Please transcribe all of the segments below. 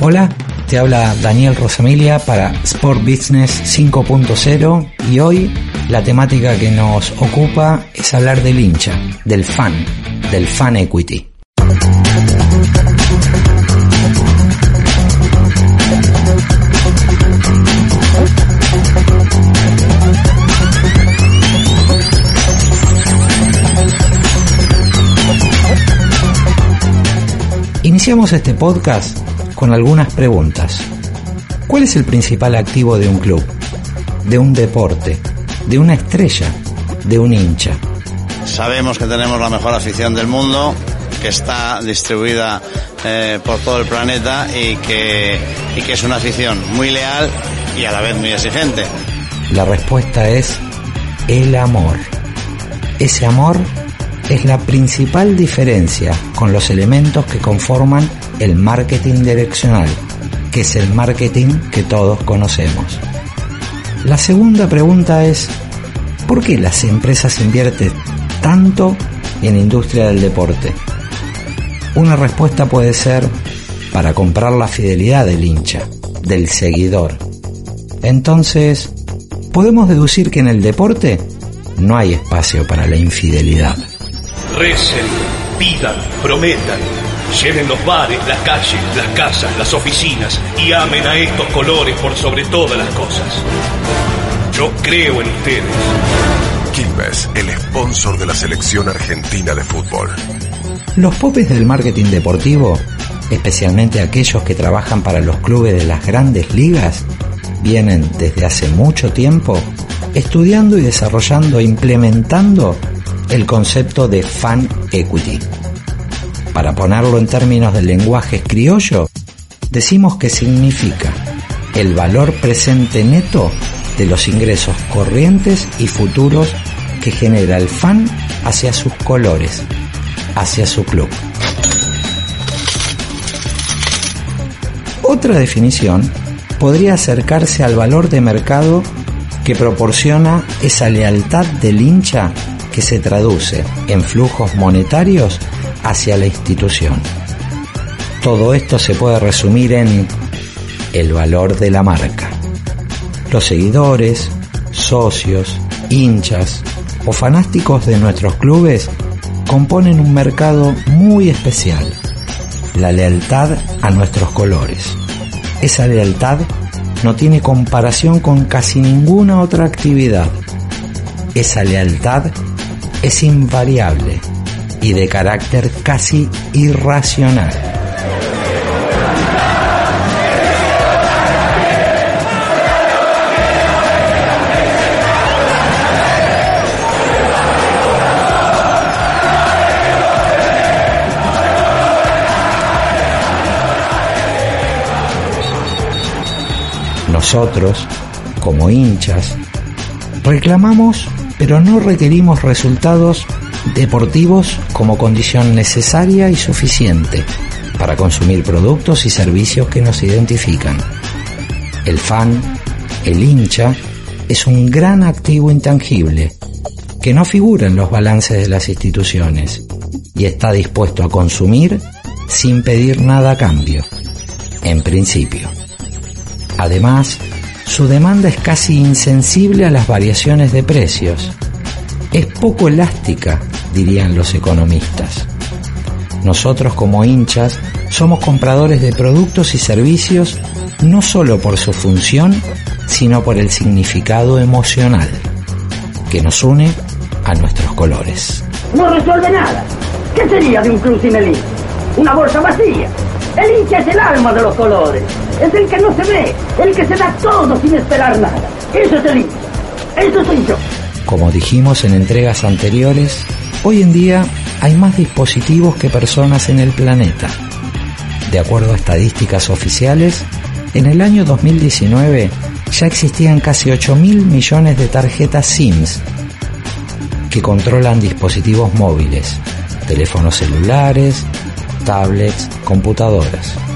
Hola, te habla Daniel Rosamilia para Sport Business 5.0 y hoy la temática que nos ocupa es hablar del hincha, del fan, del fan equity. Iniciamos este podcast con algunas preguntas. ¿Cuál es el principal activo de un club? De un deporte, de una estrella, de un hincha. Sabemos que tenemos la mejor afición del mundo, que está distribuida eh, por todo el planeta y que, y que es una afición muy leal y a la vez muy exigente. La respuesta es el amor. Ese amor es la principal diferencia con los elementos que conforman el marketing direccional, que es el marketing que todos conocemos. La segunda pregunta es, ¿por qué las empresas invierten tanto en industria del deporte? Una respuesta puede ser para comprar la fidelidad del hincha, del seguidor. Entonces, podemos deducir que en el deporte no hay espacio para la infidelidad recen, pidan, prometan. Llenen los bares, las calles, las casas, las oficinas y amen a estos colores por sobre todas las cosas. Yo creo en ustedes. Quilmes, el sponsor de la selección argentina de fútbol. Los popes del marketing deportivo, especialmente aquellos que trabajan para los clubes de las grandes ligas, vienen desde hace mucho tiempo estudiando y desarrollando e implementando el concepto de fan equity. Para ponerlo en términos del lenguaje criollo, decimos que significa el valor presente neto de los ingresos corrientes y futuros que genera el fan hacia sus colores, hacia su club. Otra definición podría acercarse al valor de mercado que proporciona esa lealtad del hincha que se traduce en flujos monetarios hacia la institución. Todo esto se puede resumir en el valor de la marca. Los seguidores, socios, hinchas o fanáticos de nuestros clubes componen un mercado muy especial, la lealtad a nuestros colores. Esa lealtad no tiene comparación con casi ninguna otra actividad. Esa lealtad es invariable y de carácter casi irracional. Nosotros, como hinchas, reclamamos pero no requerimos resultados deportivos como condición necesaria y suficiente para consumir productos y servicios que nos identifican. El fan, el hincha, es un gran activo intangible que no figura en los balances de las instituciones y está dispuesto a consumir sin pedir nada a cambio, en principio. Además, su demanda es casi insensible a las variaciones de precios. Es poco elástica, dirían los economistas. Nosotros como hinchas somos compradores de productos y servicios no solo por su función, sino por el significado emocional que nos une a nuestros colores. No resuelve nada. ¿Qué sería de un club sin el hincha? Una bolsa vacía. El hincha es el alma de los colores. Es el que no se ve, el que se da todo sin esperar nada. Eso es el hincha. Eso soy yo. Como dijimos en entregas anteriores, hoy en día hay más dispositivos que personas en el planeta. De acuerdo a estadísticas oficiales, en el año 2019 ya existían casi 8 mil millones de tarjetas SIMS que controlan dispositivos móviles, teléfonos celulares, tablets, computadoras.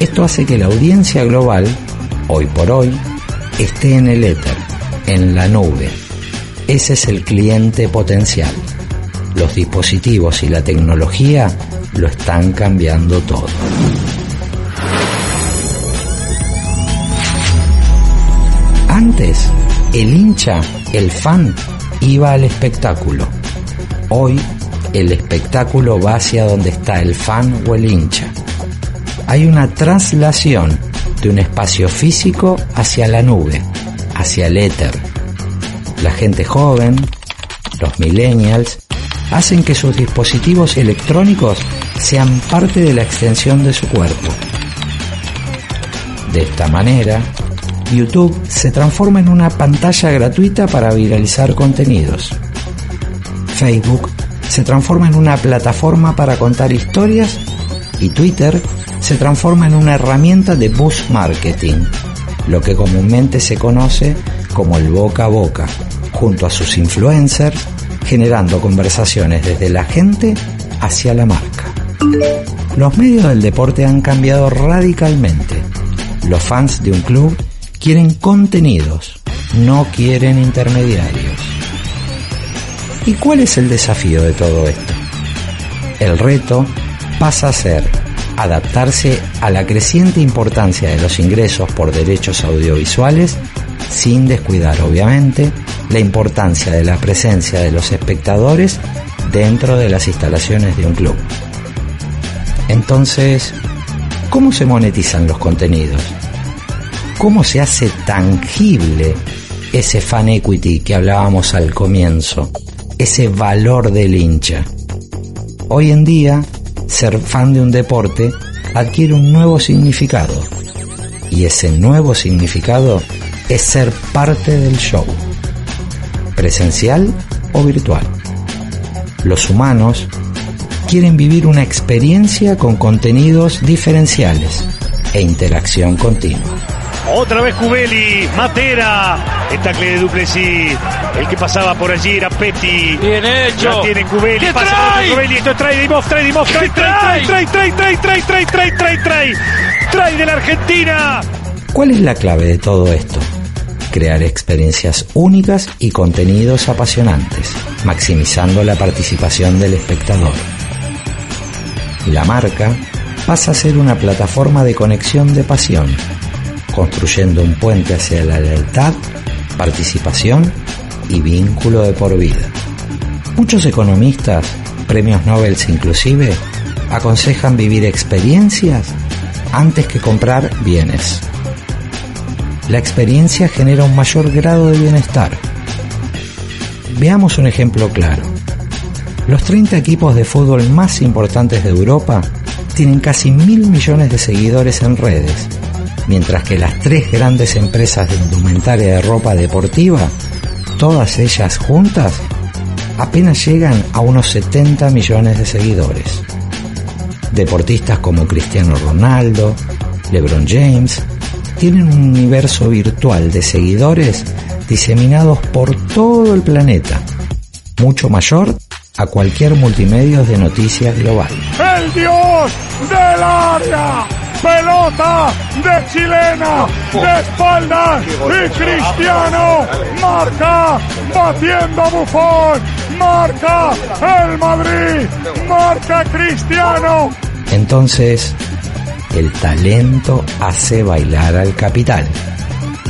Esto hace que la audiencia global, hoy por hoy, esté en el éter, en la nube. Ese es el cliente potencial. Los dispositivos y la tecnología lo están cambiando todo. Antes, el hincha, el fan, iba al espectáculo. Hoy, el espectáculo va hacia donde está el fan o el hincha. Hay una traslación de un espacio físico hacia la nube, hacia el éter. La gente joven, los millennials, hacen que sus dispositivos electrónicos sean parte de la extensión de su cuerpo. De esta manera, YouTube se transforma en una pantalla gratuita para viralizar contenidos. Facebook se transforma en una plataforma para contar historias y Twitter se transforma en una herramienta de boost marketing, lo que comúnmente se conoce como el boca a boca, junto a sus influencers, generando conversaciones desde la gente hacia la marca. Los medios del deporte han cambiado radicalmente. Los fans de un club quieren contenidos, no quieren intermediarios. ¿Y cuál es el desafío de todo esto? El reto pasa a ser adaptarse a la creciente importancia de los ingresos por derechos audiovisuales sin descuidar obviamente la importancia de la presencia de los espectadores dentro de las instalaciones de un club. Entonces, ¿cómo se monetizan los contenidos? ¿Cómo se hace tangible ese fan equity que hablábamos al comienzo? ese valor del hincha. Hoy en día, ser fan de un deporte adquiere un nuevo significado. Y ese nuevo significado es ser parte del show, presencial o virtual. Los humanos quieren vivir una experiencia con contenidos diferenciales e interacción continua. Otra vez Cubeli, Matera, el tacle de Duplessis. El que pasaba por allí era Petty. Bien hecho. La tiene Cubeli, ¿Qué pasa trae? Cubeli. Esto es trae Dimov, trae Dimov, trae, ¿Qué trae, trae, trae? trae, trae, trae, trae, trae, trae, trae, trae de la Argentina. ¿Cuál es la clave de todo esto? Crear experiencias únicas y contenidos apasionantes, maximizando la participación del espectador. La marca pasa a ser una plataforma de conexión de pasión, construyendo un puente hacia la lealtad, participación y vínculo de por vida. Muchos economistas, premios Nobel inclusive, aconsejan vivir experiencias antes que comprar bienes. La experiencia genera un mayor grado de bienestar. Veamos un ejemplo claro. Los 30 equipos de fútbol más importantes de Europa tienen casi mil millones de seguidores en redes, mientras que las tres grandes empresas de indumentaria de ropa deportiva, todas ellas juntas, apenas llegan a unos 70 millones de seguidores. Deportistas como Cristiano Ronaldo, LeBron James, tienen un universo virtual de seguidores diseminados por todo el planeta, mucho mayor a cualquier multimedia de noticias global. El dios del área. Pelota de chilena, de espaldas y Cristiano marca, batiendo a Buffon, marca el Madrid, marca Cristiano. Entonces, el talento hace bailar al capital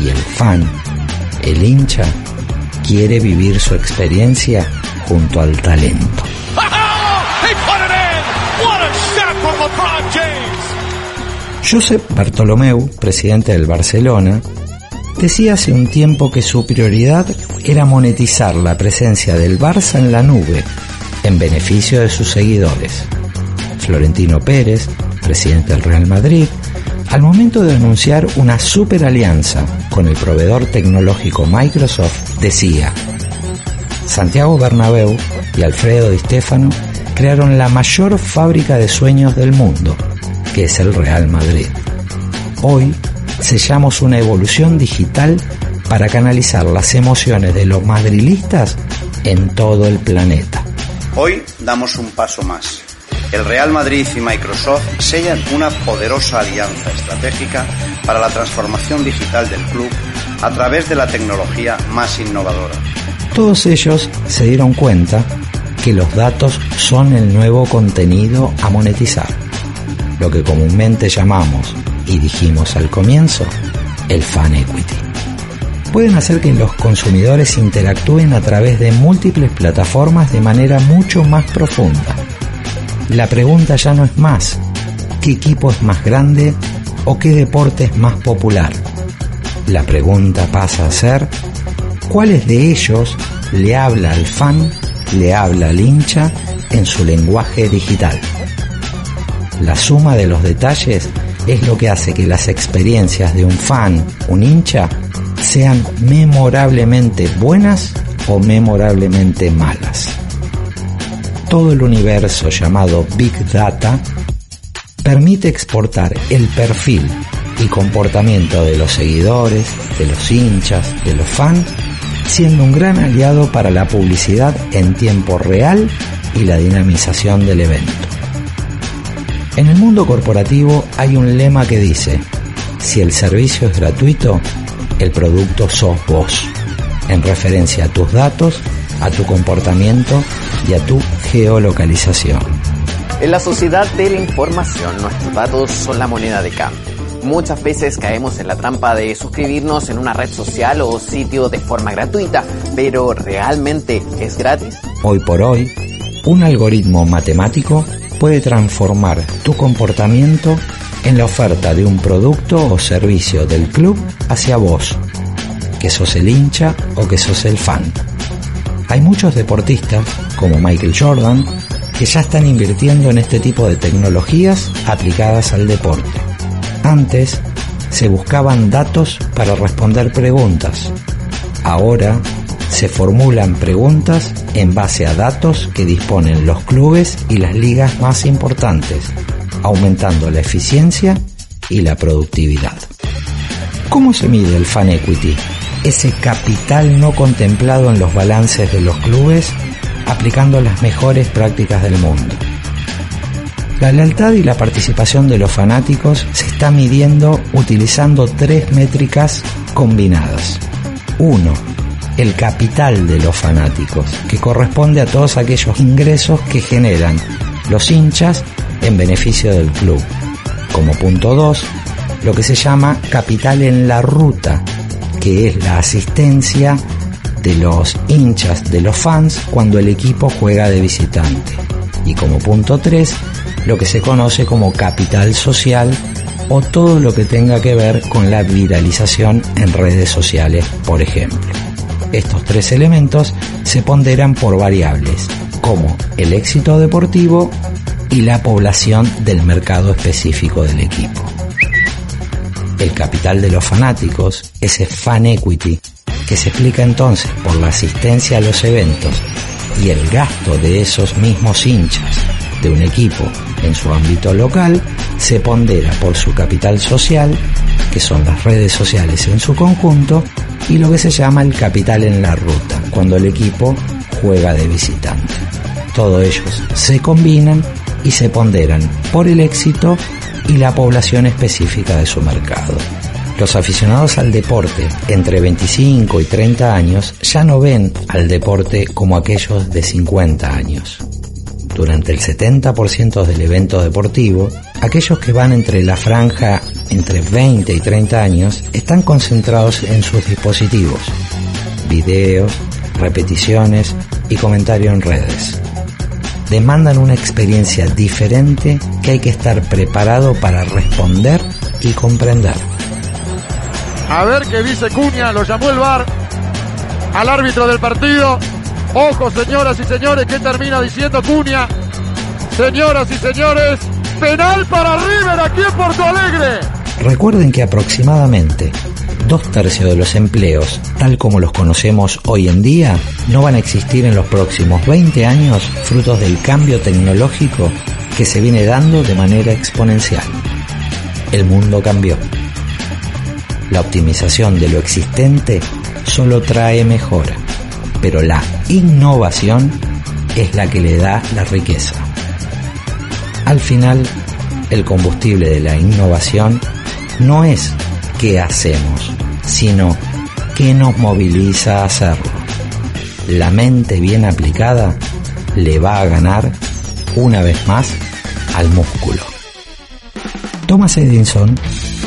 y el fan, el hincha, quiere vivir su experiencia junto al talento. Josep Bartolomeu, presidente del Barcelona, decía hace un tiempo que su prioridad era monetizar la presencia del Barça en la nube, en beneficio de sus seguidores. Florentino Pérez, presidente del Real Madrid, al momento de anunciar una super alianza con el proveedor tecnológico Microsoft, decía, Santiago Bernabéu y Alfredo Di Stefano crearon la mayor fábrica de sueños del mundo, que es el Real Madrid. Hoy sellamos una evolución digital para canalizar las emociones de los madrilistas en todo el planeta. Hoy damos un paso más. El Real Madrid y Microsoft sellan una poderosa alianza estratégica para la transformación digital del club a través de la tecnología más innovadora. Todos ellos se dieron cuenta que los datos son el nuevo contenido a monetizar, lo que comúnmente llamamos, y dijimos al comienzo, el fan equity. pueden hacer que los consumidores interactúen a través de múltiples plataformas de manera mucho más profunda. La pregunta ya no es más, ¿qué equipo es más grande o qué deporte es más popular? La pregunta pasa a ser, ¿cuáles de ellos le habla al fan, le habla al hincha en su lenguaje digital? La suma de los detalles es lo que hace que las experiencias de un fan, un hincha, sean memorablemente buenas o memorablemente malas. Todo el universo llamado Big Data permite exportar el perfil y comportamiento de los seguidores, de los hinchas, de los fans, siendo un gran aliado para la publicidad en tiempo real y la dinamización del evento. En el mundo corporativo hay un lema que dice, si el servicio es gratuito, el producto sos vos, en referencia a tus datos, a tu comportamiento y a tu geolocalización. En la sociedad de la información, nuestros datos son la moneda de cambio. Muchas veces caemos en la trampa de suscribirnos en una red social o sitio de forma gratuita, pero ¿realmente es gratis? Hoy por hoy, un algoritmo matemático puede transformar tu comportamiento en la oferta de un producto o servicio del club hacia vos, que sos el hincha o que sos el fan. Hay muchos deportistas, como Michael Jordan, que ya están invirtiendo en este tipo de tecnologías aplicadas al deporte. Antes se buscaban datos para responder preguntas. Ahora se formulan preguntas en base a datos que disponen los clubes y las ligas más importantes, aumentando la eficiencia y la productividad. ¿Cómo se mide el fan equity? Ese capital no contemplado en los balances de los clubes aplicando las mejores prácticas del mundo. La lealtad y la participación de los fanáticos se está midiendo utilizando tres métricas combinadas. Uno, el capital de los fanáticos, que corresponde a todos aquellos ingresos que generan los hinchas en beneficio del club. Como punto 2, lo que se llama capital en la ruta, que es la asistencia de los hinchas, de los fans, cuando el equipo juega de visitante. Y como punto 3, lo que se conoce como capital social o todo lo que tenga que ver con la viralización en redes sociales, por ejemplo. Estos tres elementos se ponderan por variables, como el éxito deportivo y la población del mercado específico del equipo. El capital de los fanáticos, ese fan equity, que se explica entonces por la asistencia a los eventos y el gasto de esos mismos hinchas de un equipo en su ámbito local, se pondera por su capital social, que son las redes sociales en su conjunto, y lo que se llama el capital en la ruta, cuando el equipo juega de visitante. Todos ellos se combinan y se ponderan por el éxito y la población específica de su mercado. Los aficionados al deporte entre 25 y 30 años ya no ven al deporte como aquellos de 50 años. Durante el 70% del evento deportivo, aquellos que van entre la franja entre 20 y 30 años están concentrados en sus dispositivos, videos, repeticiones y comentario en redes. Demandan una experiencia diferente que hay que estar preparado para responder y comprender. A ver qué dice Cuña, lo llamó el VAR al árbitro del partido. Ojo, señoras y señores, ¿qué termina diciendo Cuña? Señoras y señores, penal para River aquí en Porto Alegre. Recuerden que aproximadamente dos tercios de los empleos, tal como los conocemos hoy en día, no van a existir en los próximos 20 años frutos del cambio tecnológico que se viene dando de manera exponencial. El mundo cambió. La optimización de lo existente solo trae mejora, pero la innovación es la que le da la riqueza. Al final, el combustible de la innovación no es qué hacemos, sino qué nos moviliza a hacerlo. La mente bien aplicada le va a ganar una vez más al músculo. Thomas Edison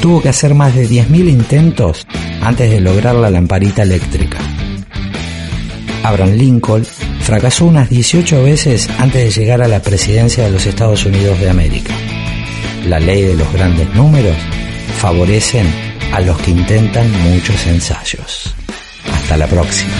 tuvo que hacer más de 10.000 intentos antes de lograr la lamparita eléctrica. Abraham Lincoln fracasó unas 18 veces antes de llegar a la presidencia de los Estados Unidos de América. La ley de los grandes números favorecen a los que intentan muchos ensayos. Hasta la próxima.